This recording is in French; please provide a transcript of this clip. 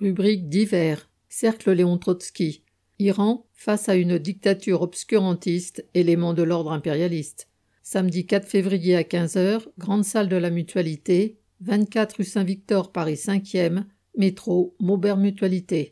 Rubrique divers. Cercle Léon Trotsky. Iran face à une dictature obscurantiste, élément de l'ordre impérialiste. Samedi 4 février à 15h, grande salle de la Mutualité, 24 rue Saint-Victor, Paris 5e, métro, Maubert Mutualité.